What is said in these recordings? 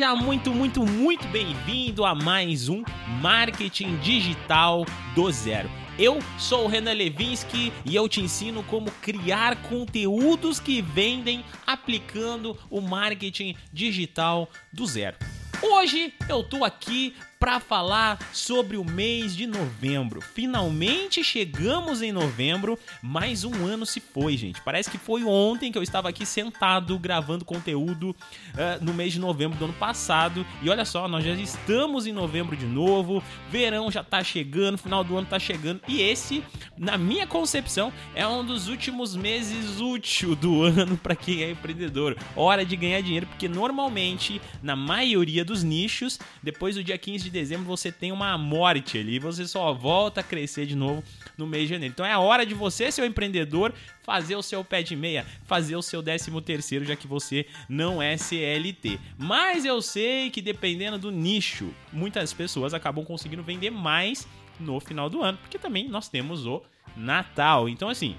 Seja muito, muito, muito bem-vindo a mais um Marketing Digital do Zero. Eu sou o Renan Levinsky e eu te ensino como criar conteúdos que vendem aplicando o marketing digital do zero. Hoje eu tô aqui para falar sobre o mês de novembro. Finalmente chegamos em novembro, mais um ano se foi, gente. Parece que foi ontem que eu estava aqui sentado gravando conteúdo uh, no mês de novembro do ano passado. E olha só, nós já estamos em novembro de novo, verão já tá chegando, final do ano tá chegando. E esse, na minha concepção, é um dos últimos meses úteis do ano para quem é empreendedor. Hora de ganhar dinheiro, porque normalmente, na maioria dos nichos, depois do dia 15 de de dezembro você tem uma morte ali, você só volta a crescer de novo no mês de janeiro. Então é a hora de você, seu empreendedor, fazer o seu pé de meia, fazer o seu décimo terceiro, já que você não é CLT. Mas eu sei que dependendo do nicho, muitas pessoas acabam conseguindo vender mais no final do ano, porque também nós temos o Natal. Então assim,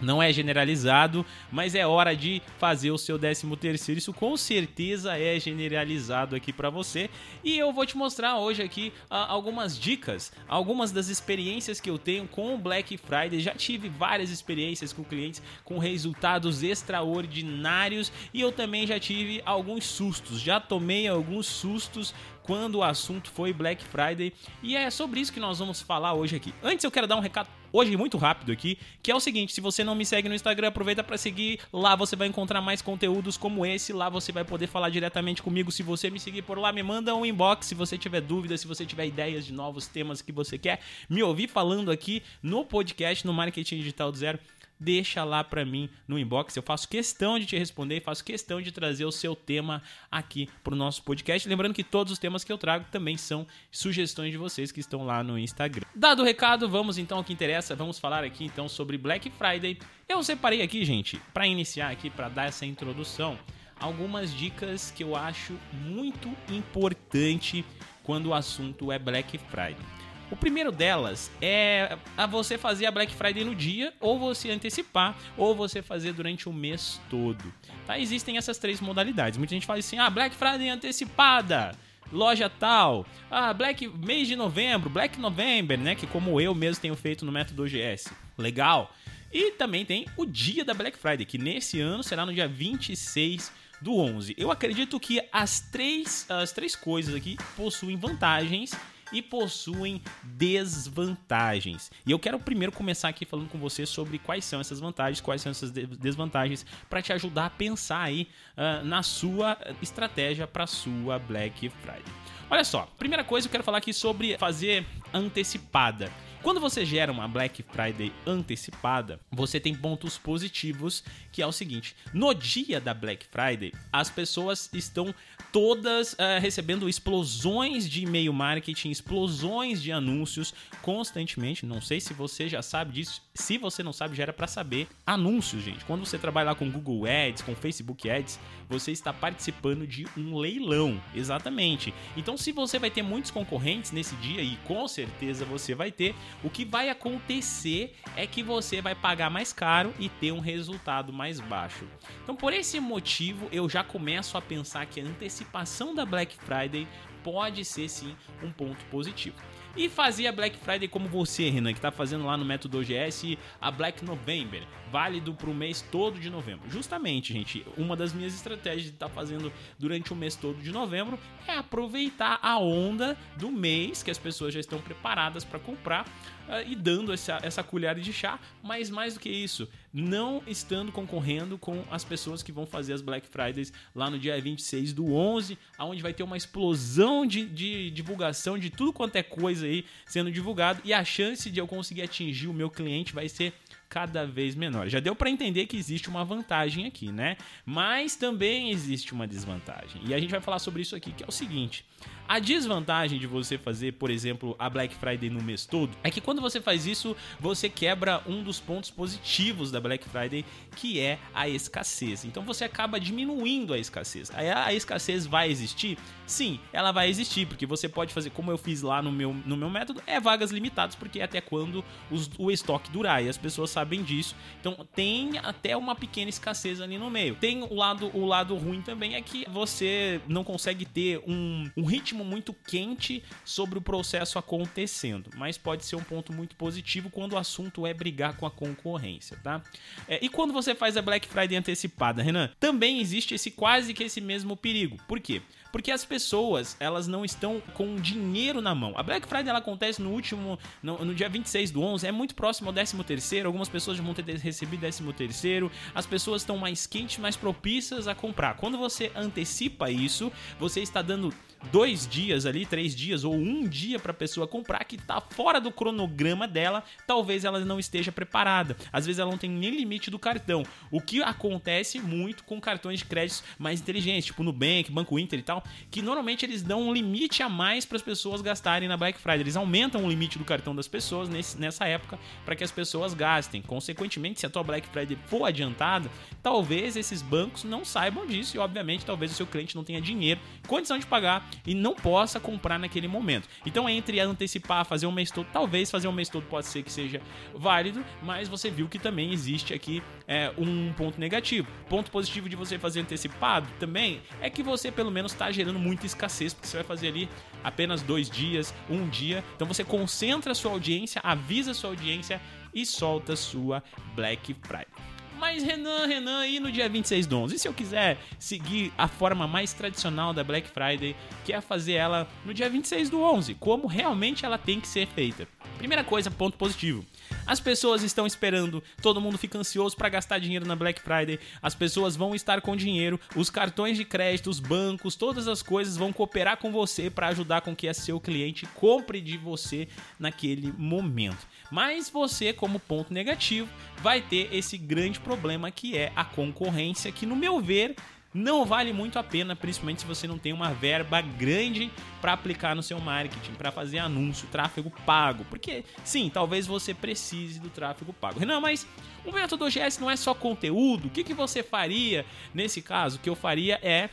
não é generalizado, mas é hora de fazer o seu 13 terceiro. Isso com certeza é generalizado aqui para você. E eu vou te mostrar hoje aqui uh, algumas dicas, algumas das experiências que eu tenho com o Black Friday. Já tive várias experiências com clientes com resultados extraordinários e eu também já tive alguns sustos. Já tomei alguns sustos quando o assunto foi Black Friday. E é sobre isso que nós vamos falar hoje aqui. Antes eu quero dar um recado hoje muito rápido aqui, que é o seguinte, se você não me segue no Instagram, aproveita para seguir. Lá você vai encontrar mais conteúdos como esse, lá você vai poder falar diretamente comigo. Se você me seguir por lá, me manda um inbox se você tiver dúvidas, se você tiver ideias de novos temas que você quer me ouvir falando aqui no podcast no Marketing Digital do Zero deixa lá para mim no inbox. Eu faço questão de te responder, faço questão de trazer o seu tema aqui pro nosso podcast. Lembrando que todos os temas que eu trago também são sugestões de vocês que estão lá no Instagram. Dado o recado, vamos então ao que interessa. Vamos falar aqui então sobre Black Friday. Eu separei aqui, gente, para iniciar aqui, para dar essa introdução, algumas dicas que eu acho muito importante quando o assunto é Black Friday. O primeiro delas é a você fazer a Black Friday no dia, ou você antecipar, ou você fazer durante o mês todo. Tá? Existem essas três modalidades. Muita gente fala assim: ah, Black Friday antecipada loja tal, ah, Black mês de novembro, Black November, né, que como eu mesmo tenho feito no método OGS. Legal. E também tem o dia da Black Friday, que nesse ano será no dia 26 do 11. Eu acredito que as três, as três coisas aqui possuem vantagens e possuem desvantagens. E eu quero primeiro começar aqui falando com você sobre quais são essas vantagens, quais são essas desvantagens, para te ajudar a pensar aí uh, na sua estratégia para sua Black Friday. Olha só, primeira coisa eu quero falar aqui sobre fazer antecipada. Quando você gera uma Black Friday antecipada, você tem pontos positivos, que é o seguinte: no dia da Black Friday, as pessoas estão todas uh, recebendo explosões de e-mail marketing, explosões de anúncios constantemente. Não sei se você já sabe disso. Se você não sabe, já era para saber. Anúncios, gente. Quando você trabalha lá com Google Ads, com Facebook Ads, você está participando de um leilão. Exatamente. Então, se você vai ter muitos concorrentes nesse dia, e com certeza você vai ter, o que vai acontecer é que você vai pagar mais caro e ter um resultado mais baixo. Então, por esse motivo, eu já começo a pensar que a antecipação da Black Friday pode ser sim um ponto positivo. E fazer a Black Friday como você, Renan, que está fazendo lá no método OGS a Black November, válido para o mês todo de novembro. Justamente, gente, uma das minhas estratégias de estar tá fazendo durante o mês todo de novembro é aproveitar a onda do mês que as pessoas já estão preparadas para comprar uh, e dando essa, essa colher de chá, mas mais do que isso, não estando concorrendo com as pessoas que vão fazer as Black Fridays lá no dia 26 do 11, aonde vai ter uma explosão de, de divulgação de tudo quanto é coisa aí sendo divulgado. E a chance de eu conseguir atingir o meu cliente vai ser cada vez menor. Já deu para entender que existe uma vantagem aqui, né? Mas também existe uma desvantagem. E a gente vai falar sobre isso aqui, que é o seguinte: a desvantagem de você fazer, por exemplo, a Black Friday no mês todo é que quando você faz isso, você quebra um dos pontos positivos da Black Friday, que é a escassez. Então você acaba diminuindo a escassez. A, escassez vai existir? Sim, ela vai existir, porque você pode fazer, como eu fiz lá no meu, no meu método, é vagas limitadas, porque é até quando os, o estoque durar. E as pessoas sabem sabem disso. Então tem até uma pequena escassez ali no meio. Tem o lado, o lado ruim também é que você não consegue ter um, um ritmo muito quente sobre o processo acontecendo. Mas pode ser um ponto muito positivo quando o assunto é brigar com a concorrência, tá? É, e quando você faz a Black Friday antecipada, Renan, também existe esse quase que esse mesmo perigo. Por quê? Porque as pessoas, elas não estão com dinheiro na mão. A Black Friday ela acontece no último, no, no dia 26 do 11, é muito próximo ao 13 terceiro, algumas pessoas já vão ter recebido 13 terceiro, as pessoas estão mais quentes, mais propícias a comprar. Quando você antecipa isso, você está dando dois dias ali, três dias ou um dia para a pessoa comprar que está fora do cronograma dela, talvez ela não esteja preparada. Às vezes ela não tem nem limite do cartão. O que acontece muito com cartões de crédito mais inteligentes, tipo Nubank, Banco Inter e tal, que normalmente eles dão um limite a mais para as pessoas gastarem na Black Friday. Eles aumentam o limite do cartão das pessoas nesse, nessa época para que as pessoas gastem. Consequentemente, se a tua Black Friday for adiantada, talvez esses bancos não saibam disso e, obviamente, talvez o seu cliente não tenha dinheiro, condição de pagar e não possa comprar naquele momento. Então, entre antecipar, fazer um mês todo, talvez fazer um mês todo pode ser que seja válido, mas você viu que também existe aqui é, um ponto negativo. Ponto positivo de você fazer antecipado também é que você pelo menos está gerando muita escassez, porque você vai fazer ali apenas dois dias, um dia. Então você concentra a sua audiência, avisa a sua audiência e solta sua Black Friday. Mas Renan, Renan, aí no dia 26 do 11, e se eu quiser seguir a forma mais tradicional da Black Friday, que é fazer ela no dia 26 do 11, como realmente ela tem que ser feita? Primeira coisa, ponto positivo. As pessoas estão esperando, todo mundo fica ansioso para gastar dinheiro na Black Friday. As pessoas vão estar com dinheiro, os cartões de crédito, os bancos, todas as coisas vão cooperar com você para ajudar com que seu cliente compre de você naquele momento. Mas você, como ponto negativo, vai ter esse grande problema que é a concorrência, que no meu ver não vale muito a pena, principalmente se você não tem uma verba grande para aplicar no seu marketing, para fazer anúncio, tráfego pago. Porque sim, talvez você precise do tráfego pago. Renan, mas o método OGS não é só conteúdo. O que, que você faria nesse caso? O que eu faria é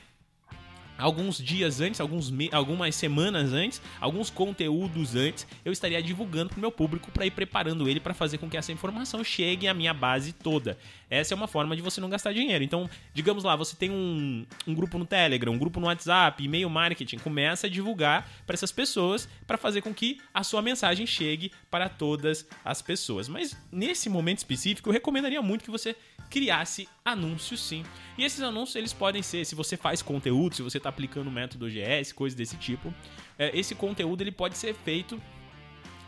alguns dias antes, alguns algumas semanas antes, alguns conteúdos antes, eu estaria divulgando para o meu público para ir preparando ele para fazer com que essa informação chegue à minha base toda. Essa é uma forma de você não gastar dinheiro. Então, digamos lá, você tem um, um grupo no Telegram, um grupo no WhatsApp, e-mail marketing, começa a divulgar para essas pessoas para fazer com que a sua mensagem chegue para todas as pessoas. Mas nesse momento específico, eu recomendaria muito que você criasse anúncios sim. E esses anúncios eles podem ser, se você faz conteúdo, se você está aplicando o método OGS, coisas desse tipo, é, esse conteúdo ele pode ser feito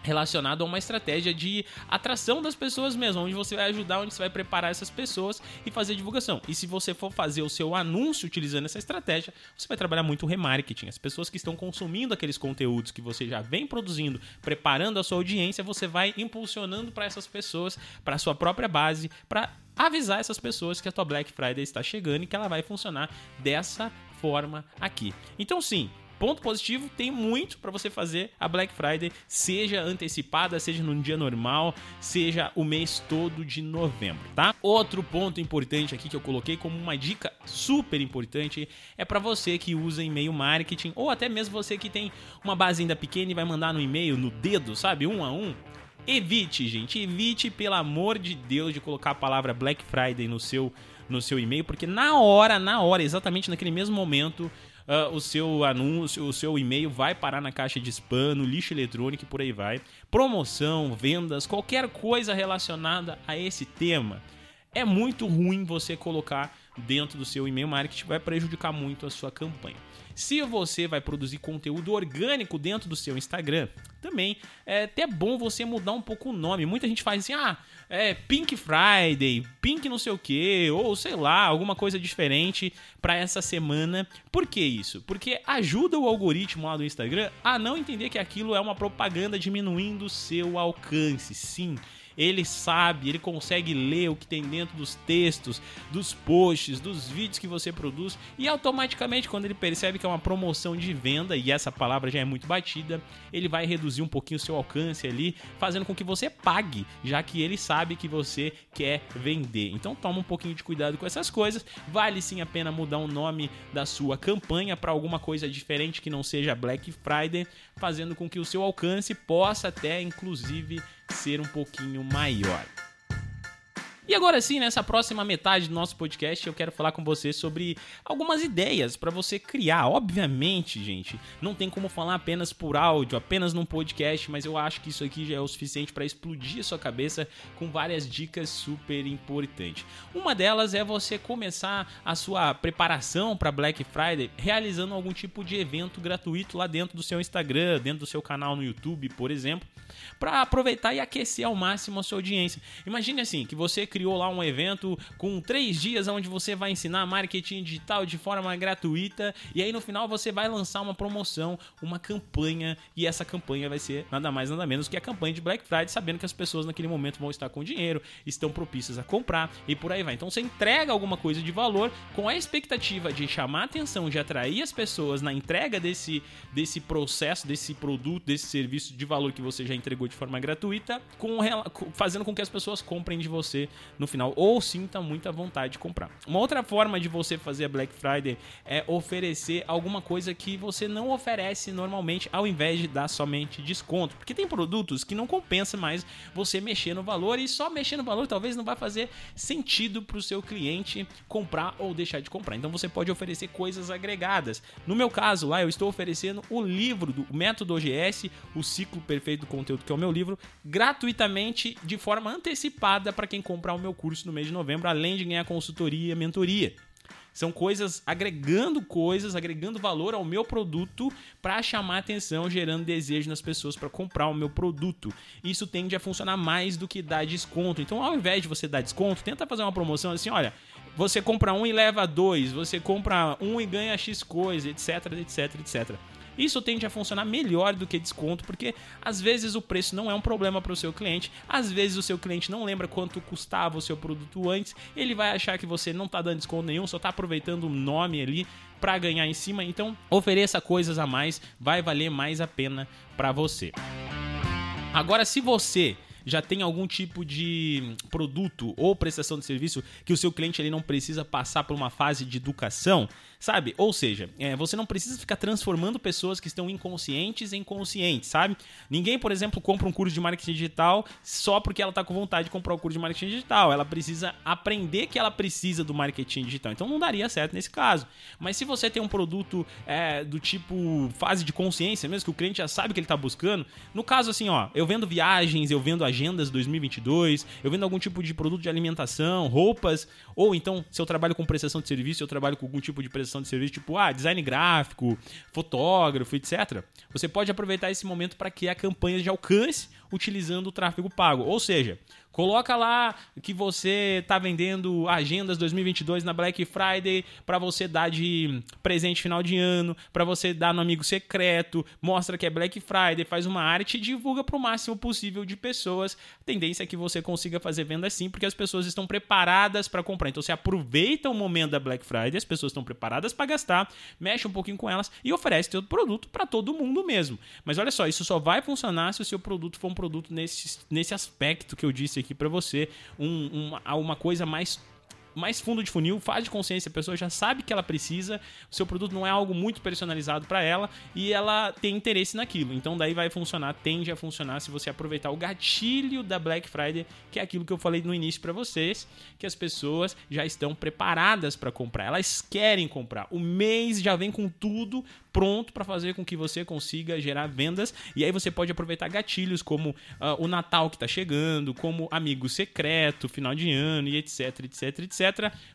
relacionado a uma estratégia de atração das pessoas mesmo, onde você vai ajudar, onde você vai preparar essas pessoas e fazer divulgação. E se você for fazer o seu anúncio utilizando essa estratégia, você vai trabalhar muito remarketing. As pessoas que estão consumindo aqueles conteúdos que você já vem produzindo, preparando a sua audiência, você vai impulsionando para essas pessoas, para a sua própria base, para avisar essas pessoas que a tua Black Friday está chegando e que ela vai funcionar dessa forma aqui. Então sim, ponto positivo, tem muito para você fazer a Black Friday, seja antecipada, seja no dia normal, seja o mês todo de novembro, tá? Outro ponto importante aqui que eu coloquei como uma dica super importante é para você que usa e-mail marketing ou até mesmo você que tem uma base ainda pequena e vai mandar no e-mail no dedo, sabe, um a um. Evite, gente, evite pelo amor de Deus de colocar a palavra Black Friday no seu no seu e-mail, porque na hora, na hora, exatamente naquele mesmo momento, uh, o seu anúncio, o seu e-mail vai parar na caixa de spam, no lixo eletrônico e por aí vai. Promoção, vendas, qualquer coisa relacionada a esse tema. É muito ruim você colocar dentro do seu e-mail marketing, vai prejudicar muito a sua campanha. Se você vai produzir conteúdo orgânico dentro do seu Instagram, também é até bom você mudar um pouco o nome. Muita gente faz assim, ah, é Pink Friday, Pink não sei o que, ou sei lá, alguma coisa diferente para essa semana. Por que isso? Porque ajuda o algoritmo lá do Instagram a não entender que aquilo é uma propaganda diminuindo o seu alcance. Sim, ele sabe, ele consegue ler o que tem dentro dos textos, dos posts, dos vídeos que você produz e automaticamente quando ele percebe que é uma promoção de venda e essa palavra já é muito batida, ele vai reduzir um pouquinho o seu alcance ali, fazendo com que você pague, já que ele sabe que você quer vender. Então toma um pouquinho de cuidado com essas coisas. Vale sim a pena mudar o nome da sua campanha para alguma coisa diferente que não seja Black Friday, fazendo com que o seu alcance possa até inclusive ser um pouquinho maior. E agora sim, nessa próxima metade do nosso podcast, eu quero falar com você sobre algumas ideias para você criar. Obviamente, gente, não tem como falar apenas por áudio, apenas num podcast, mas eu acho que isso aqui já é o suficiente para explodir a sua cabeça com várias dicas super importantes. Uma delas é você começar a sua preparação para Black Friday realizando algum tipo de evento gratuito lá dentro do seu Instagram, dentro do seu canal no YouTube, por exemplo, para aproveitar e aquecer ao máximo a sua audiência. Imagine assim, que você criou lá um evento com três dias onde você vai ensinar marketing digital de forma gratuita e aí no final você vai lançar uma promoção, uma campanha e essa campanha vai ser nada mais nada menos que a campanha de Black Friday, sabendo que as pessoas naquele momento vão estar com dinheiro, estão propícias a comprar e por aí vai. Então você entrega alguma coisa de valor com a expectativa de chamar a atenção, de atrair as pessoas na entrega desse, desse processo, desse produto, desse serviço de valor que você já entregou de forma gratuita, com, fazendo com que as pessoas comprem de você no final ou sinta muita vontade de comprar. Uma outra forma de você fazer a Black Friday é oferecer alguma coisa que você não oferece normalmente ao invés de dar somente desconto, porque tem produtos que não compensa mais você mexer no valor e só mexer no valor talvez não vai fazer sentido para o seu cliente comprar ou deixar de comprar. Então você pode oferecer coisas agregadas. No meu caso lá eu estou oferecendo o livro do Método OGS, o ciclo perfeito do conteúdo que é o meu livro, gratuitamente de forma antecipada para quem comprar o meu curso no mês de novembro, além de ganhar consultoria e mentoria. São coisas agregando coisas, agregando valor ao meu produto para chamar atenção, gerando desejo nas pessoas para comprar o meu produto. Isso tende a funcionar mais do que dar desconto. Então, ao invés de você dar desconto, tenta fazer uma promoção assim, olha, você compra um e leva dois, você compra um e ganha X coisa, etc, etc, etc. Isso tende a funcionar melhor do que desconto, porque às vezes o preço não é um problema para o seu cliente, às vezes o seu cliente não lembra quanto custava o seu produto antes, ele vai achar que você não está dando desconto nenhum, só está aproveitando o nome ali para ganhar em cima. Então, ofereça coisas a mais, vai valer mais a pena para você. Agora, se você já tem algum tipo de produto ou prestação de serviço que o seu cliente ele não precisa passar por uma fase de educação, sabe? Ou seja, é, você não precisa ficar transformando pessoas que estão inconscientes em conscientes, sabe? Ninguém, por exemplo, compra um curso de marketing digital só porque ela está com vontade de comprar o um curso de marketing digital. Ela precisa aprender que ela precisa do marketing digital. Então não daria certo nesse caso. Mas se você tem um produto é, do tipo fase de consciência, mesmo que o cliente já sabe o que ele está buscando, no caso assim, ó, eu vendo viagens, eu vendo agendas 2022, eu vendo algum tipo de produto de alimentação, roupas, ou então se eu trabalho com prestação de serviço, eu trabalho com algum tipo de prestação de serviço, tipo ah, design gráfico, fotógrafo, etc. Você pode aproveitar esse momento para criar campanhas de alcance utilizando o tráfego pago. Ou seja, Coloca lá que você está vendendo agendas 2022 na Black Friday para você dar de presente final de ano, para você dar no amigo secreto, mostra que é Black Friday, faz uma arte e divulga para o máximo possível de pessoas. A tendência é que você consiga fazer venda sim, porque as pessoas estão preparadas para comprar. Então você aproveita o momento da Black Friday, as pessoas estão preparadas para gastar, mexe um pouquinho com elas e oferece seu produto para todo mundo mesmo. Mas olha só, isso só vai funcionar se o seu produto for um produto nesse, nesse aspecto que eu disse aqui para você, um, uma, uma coisa mais mais fundo de funil, faz de consciência, a pessoa já sabe que ela precisa, o seu produto não é algo muito personalizado para ela e ela tem interesse naquilo. Então daí vai funcionar, tende a funcionar se você aproveitar o gatilho da Black Friday, que é aquilo que eu falei no início para vocês, que as pessoas já estão preparadas para comprar, elas querem comprar. O mês já vem com tudo pronto para fazer com que você consiga gerar vendas e aí você pode aproveitar gatilhos como uh, o Natal que está chegando, como amigo secreto, final de ano e etc, etc, etc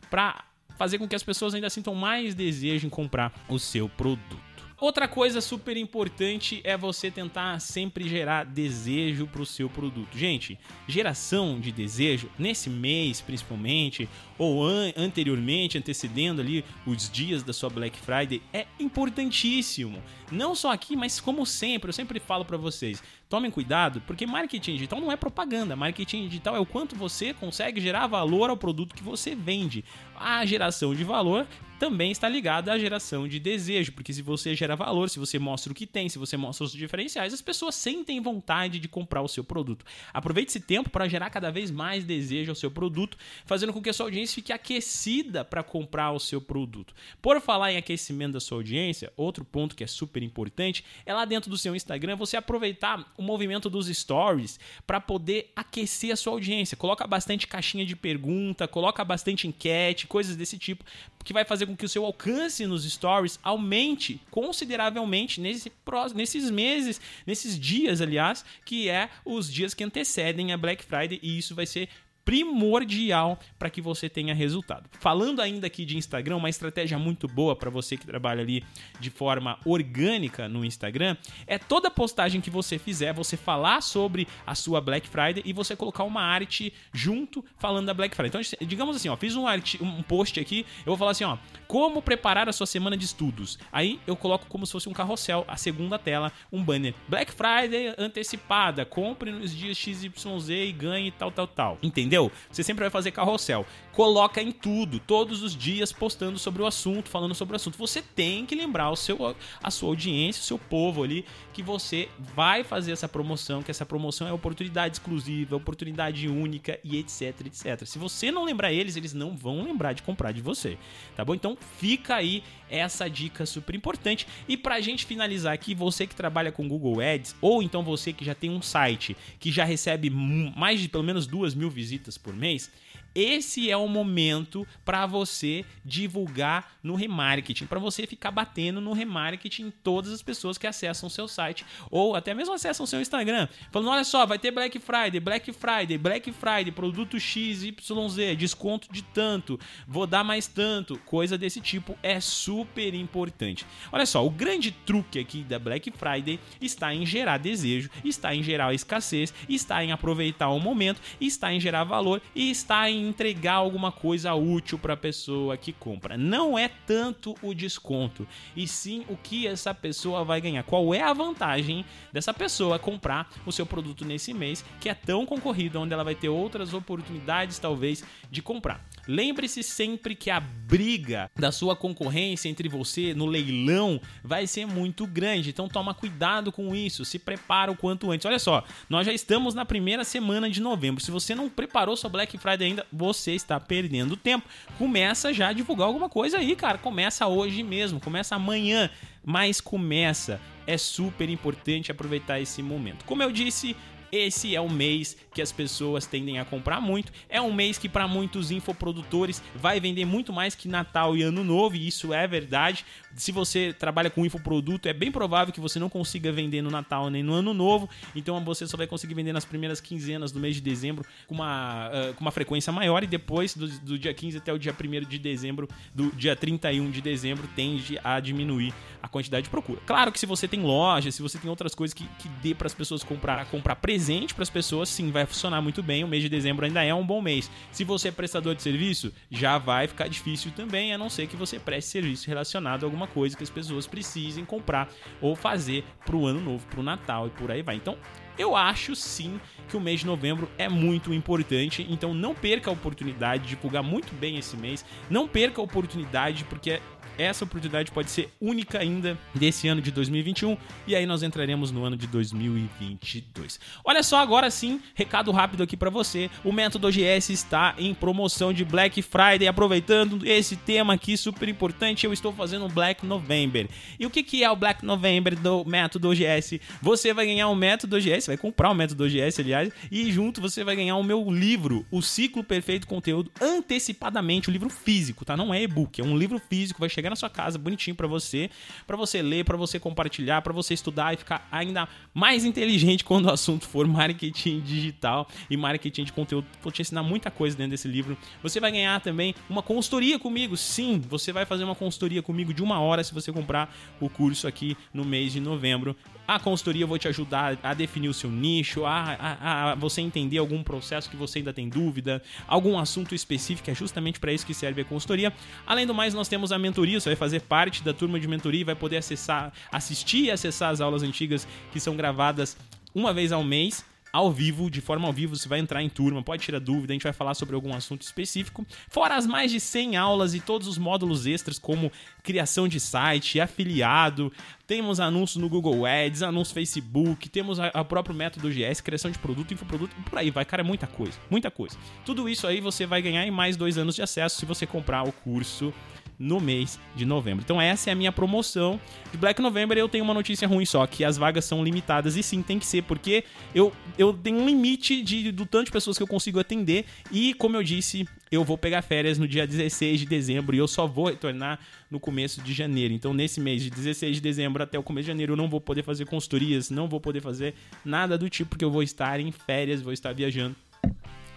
para fazer com que as pessoas ainda sintam mais desejo em comprar o seu produto. Outra coisa super importante é você tentar sempre gerar desejo para o seu produto. Gente, geração de desejo nesse mês principalmente ou an anteriormente, antecedendo ali os dias da sua Black Friday é importantíssimo. Não só aqui, mas como sempre, eu sempre falo para vocês, tomem cuidado, porque marketing digital não é propaganda. Marketing digital é o quanto você consegue gerar valor ao produto que você vende. A geração de valor também está ligada à geração de desejo, porque se você gera valor, se você mostra o que tem, se você mostra os diferenciais, as pessoas sentem vontade de comprar o seu produto. Aproveite esse tempo para gerar cada vez mais desejo ao seu produto, fazendo com que a sua audiência fique aquecida para comprar o seu produto. Por falar em aquecimento da sua audiência, outro ponto que é super importante é lá dentro do seu Instagram você aproveitar o movimento dos stories para poder aquecer a sua audiência. Coloca bastante caixinha de pergunta, coloca bastante enquete, coisas desse tipo, que vai fazer com que o seu alcance nos stories aumente consideravelmente nesse, nesses meses, nesses dias, aliás, que é os dias que antecedem a Black Friday, e isso vai ser primordial para que você tenha resultado. Falando ainda aqui de Instagram, uma estratégia muito boa para você que trabalha ali de forma orgânica no Instagram é toda postagem que você fizer, você falar sobre a sua Black Friday e você colocar uma arte junto falando da Black Friday. Então, digamos assim, ó, fiz um, um post aqui, eu vou falar assim, ó, como preparar a sua semana de estudos. Aí eu coloco como se fosse um carrossel, a segunda tela, um banner Black Friday antecipada, compre nos dias XYZ e ganhe tal, tal, tal. Entendeu? Entendeu? Você sempre vai fazer carrossel. Coloca em tudo, todos os dias postando sobre o assunto, falando sobre o assunto. Você tem que lembrar o seu, a sua audiência, o seu povo ali, que você vai fazer essa promoção, que essa promoção é oportunidade exclusiva, oportunidade única e etc, etc. Se você não lembrar eles, eles não vão lembrar de comprar de você, tá bom? Então fica aí essa dica super importante. E pra gente finalizar aqui, você que trabalha com Google Ads, ou então você que já tem um site que já recebe mais de pelo menos duas mil visitas por mês, esse é o momento para você divulgar no remarketing, para você ficar batendo no remarketing em todas as pessoas que acessam seu site ou até mesmo acessam seu Instagram. Falando, olha só, vai ter Black Friday, Black Friday, Black Friday, produto X, YZ, desconto de tanto, vou dar mais tanto, coisa desse tipo é super importante. Olha só, o grande truque aqui da Black Friday está em gerar desejo, está em gerar escassez, está em aproveitar o momento, está em gerar valor e está em entregar alguma coisa útil para a pessoa que compra. Não é tanto o desconto, e sim o que essa pessoa vai ganhar. Qual é a vantagem dessa pessoa comprar o seu produto nesse mês, que é tão concorrido, onde ela vai ter outras oportunidades, talvez, de comprar. Lembre-se sempre que a briga da sua concorrência entre você no leilão vai ser muito grande, então toma cuidado com isso, se prepara o quanto antes. Olha só, nós já estamos na primeira semana de novembro. Se você não preparou sua Black Friday ainda, você está perdendo tempo. Começa já a divulgar alguma coisa aí, cara. Começa hoje mesmo, começa amanhã, mas começa. É super importante aproveitar esse momento. Como eu disse, esse é o mês que as pessoas tendem a comprar muito. É um mês que para muitos infoprodutores vai vender muito mais que Natal e Ano Novo, e isso é verdade. Se você trabalha com infoproduto, é bem provável que você não consiga vender no Natal nem no Ano Novo, então você só vai conseguir vender nas primeiras quinzenas do mês de dezembro com uma, uh, com uma frequência maior e depois do, do dia 15 até o dia 1 de dezembro, do dia 31 de dezembro, tende a diminuir a quantidade de procura. Claro que se você tem loja, se você tem outras coisas que, que dê para as pessoas comprar, comprar presente para as pessoas, sim, vai funcionar muito bem. O mês de dezembro ainda é um bom mês. Se você é prestador de serviço, já vai ficar difícil também, a não ser que você preste serviço relacionado a alguma coisa que as pessoas precisem comprar ou fazer para o ano novo, para o Natal e por aí vai. Então, eu acho sim que o mês de novembro é muito importante, então não perca a oportunidade de divulgar muito bem esse mês, não perca a oportunidade porque essa oportunidade pode ser única ainda desse ano de 2021 e aí nós entraremos no ano de 2022. Olha só, agora sim, recado rápido aqui para você. O Método OGS está em promoção de Black Friday. Aproveitando esse tema aqui super importante, eu estou fazendo um Black November. E o que, que é o Black November do Método OGS? Você vai ganhar o Método OGS, vai comprar o Método OGS, aliás, e junto você vai ganhar o meu livro, O Ciclo Perfeito Conteúdo, antecipadamente, o livro físico, tá? Não é e-book, é um livro físico, vai chegar na sua casa, bonitinho para você, para você ler, para você compartilhar, para você estudar e ficar ainda mais inteligente quando o assunto for marketing digital e marketing de conteúdo. Vou te ensinar muita coisa dentro desse livro. Você vai ganhar também uma consultoria comigo. Sim, você vai fazer uma consultoria comigo de uma hora se você comprar o curso aqui no mês de novembro. A consultoria eu vou te ajudar a definir o seu nicho, a, a, a, você entender algum processo que você ainda tem dúvida, algum assunto específico, é justamente para isso que serve a consultoria. Além do mais, nós temos a mentoria, você vai fazer parte da turma de mentoria e vai poder acessar, assistir e acessar as aulas antigas que são gravadas uma vez ao mês ao vivo, de forma ao vivo, você vai entrar em turma, pode tirar dúvida, a gente vai falar sobre algum assunto específico. Fora as mais de 100 aulas e todos os módulos extras, como criação de site, afiliado, temos anúncios no Google Ads, anúncios no Facebook, temos o próprio método GS, criação de produto, infoproduto, por aí vai, cara, é muita coisa, muita coisa. Tudo isso aí você vai ganhar em mais dois anos de acesso se você comprar o curso no mês de novembro. Então essa é a minha promoção de Black November. Eu tenho uma notícia ruim só, que as vagas são limitadas e sim, tem que ser, porque eu, eu tenho um limite de, do tanto de pessoas que eu consigo atender e, como eu disse, eu vou pegar férias no dia 16 de dezembro e eu só vou retornar no começo de janeiro. Então, nesse mês de 16 de dezembro até o começo de janeiro, eu não vou poder fazer consultorias, não vou poder fazer nada do tipo, porque eu vou estar em férias, vou estar viajando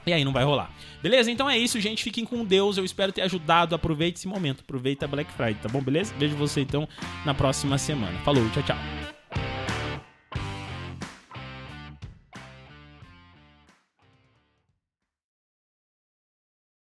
e aí não vai rolar. Beleza? Então é isso, gente. Fiquem com Deus. Eu espero ter ajudado. Aproveite esse momento. Aproveita Black Friday, tá bom? Beleza? Vejo você então na próxima semana. Falou, tchau, tchau.